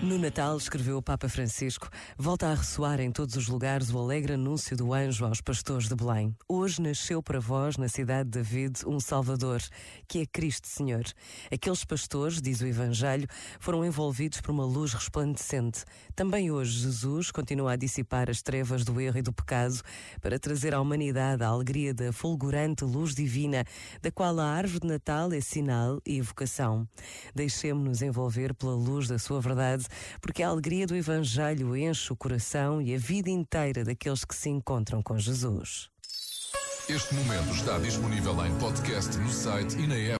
No Natal, escreveu o Papa Francisco, volta a ressoar em todos os lugares o alegre anúncio do anjo aos pastores de Belém. Hoje nasceu para vós, na cidade de David, um Salvador, que é Cristo Senhor. Aqueles pastores, diz o Evangelho, foram envolvidos por uma luz resplandecente. Também hoje Jesus continua a dissipar as trevas do erro e do pecado para trazer à humanidade a alegria da fulgurante luz divina, da qual a árvore de Natal é sinal e evocação. Deixemos-nos envolver pela luz da sua verdade porque a alegria do Evangelho enche o coração e a vida inteira daqueles que se encontram com Jesus. Este momento está disponível em podcast no site e na app.